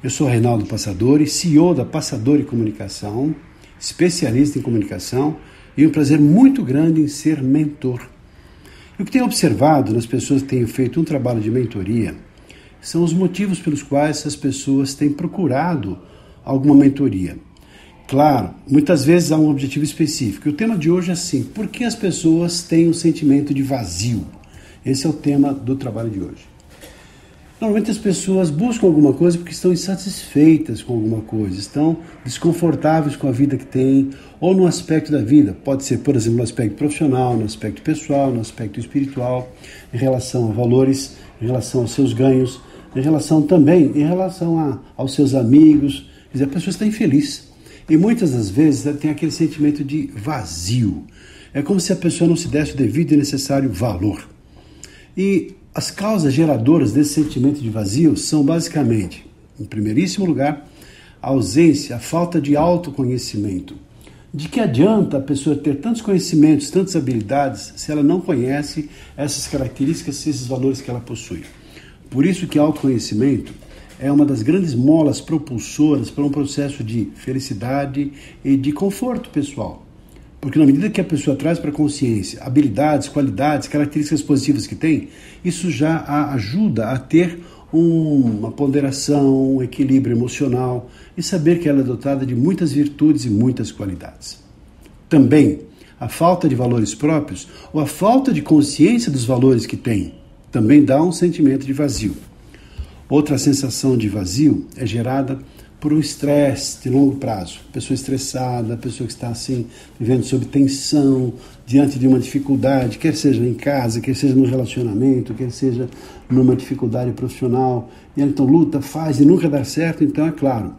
Eu sou Reinaldo Passadori, CEO da Passadori Comunicação, especialista em comunicação e um prazer muito grande em ser mentor. E o que tenho observado nas pessoas que têm feito um trabalho de mentoria são os motivos pelos quais essas pessoas têm procurado alguma mentoria. Claro, muitas vezes há um objetivo específico. O tema de hoje é assim: por que as pessoas têm um sentimento de vazio? Esse é o tema do trabalho de hoje. Normalmente as pessoas buscam alguma coisa porque estão insatisfeitas com alguma coisa, estão desconfortáveis com a vida que têm, ou no aspecto da vida. Pode ser, por exemplo, no aspecto profissional, no aspecto pessoal, no aspecto espiritual, em relação a valores, em relação aos seus ganhos, em relação também em relação a, aos seus amigos. Quer dizer, a pessoa está infeliz. E muitas das vezes tem aquele sentimento de vazio. É como se a pessoa não se desse o devido e necessário valor. E as causas geradoras desse sentimento de vazio são basicamente, em primeiríssimo lugar, a ausência, a falta de autoconhecimento. De que adianta a pessoa ter tantos conhecimentos, tantas habilidades, se ela não conhece essas características, esses valores que ela possui? Por isso que autoconhecimento é uma das grandes molas propulsoras para um processo de felicidade e de conforto pessoal. Porque na medida que a pessoa traz para a consciência habilidades, qualidades, características positivas que tem, isso já a ajuda a ter uma ponderação, um equilíbrio emocional e saber que ela é dotada de muitas virtudes e muitas qualidades. Também a falta de valores próprios ou a falta de consciência dos valores que tem também dá um sentimento de vazio. Outra sensação de vazio é gerada por um estresse de longo prazo. Pessoa estressada, pessoa que está assim, vivendo sob tensão, diante de uma dificuldade, quer seja em casa, quer seja no relacionamento, quer seja numa dificuldade profissional, e ela então luta, faz e nunca dá certo, então é claro,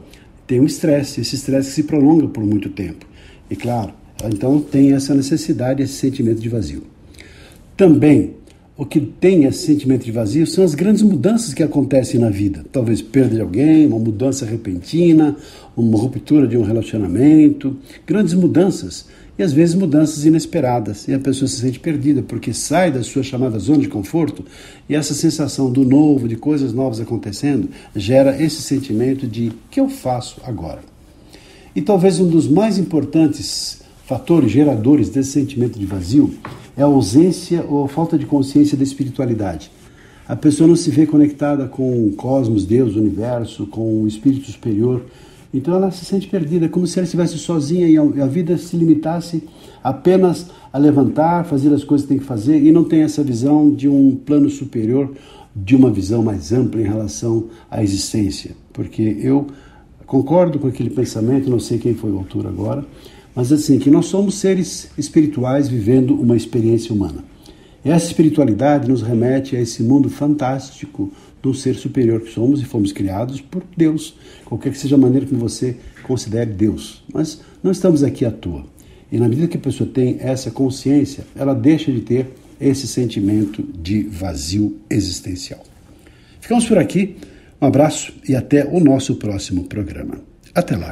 tem um estresse, esse estresse se prolonga por muito tempo. E claro, então tem essa necessidade, esse sentimento de vazio. Também o que tem esse sentimento de vazio são as grandes mudanças que acontecem na vida. Talvez perda de alguém, uma mudança repentina, uma ruptura de um relacionamento, grandes mudanças e às vezes mudanças inesperadas. E a pessoa se sente perdida porque sai da sua chamada zona de conforto e essa sensação do novo, de coisas novas acontecendo, gera esse sentimento de que eu faço agora. E talvez um dos mais importantes fatores geradores desse sentimento de vazio é a ausência ou a falta de consciência da espiritualidade. A pessoa não se vê conectada com o cosmos, Deus, o universo, com o espírito superior. Então ela se sente perdida, como se ela estivesse sozinha e a vida se limitasse apenas a levantar, fazer as coisas que tem que fazer e não tem essa visão de um plano superior, de uma visão mais ampla em relação à existência. Porque eu concordo com aquele pensamento, não sei quem foi o autor agora, mas assim, que nós somos seres espirituais vivendo uma experiência humana. Essa espiritualidade nos remete a esse mundo fantástico do ser superior que somos e fomos criados por Deus, qualquer que seja a maneira que você considere Deus. Mas não estamos aqui à toa. E na medida que a pessoa tem essa consciência, ela deixa de ter esse sentimento de vazio existencial. Ficamos por aqui. Um abraço e até o nosso próximo programa. Até lá.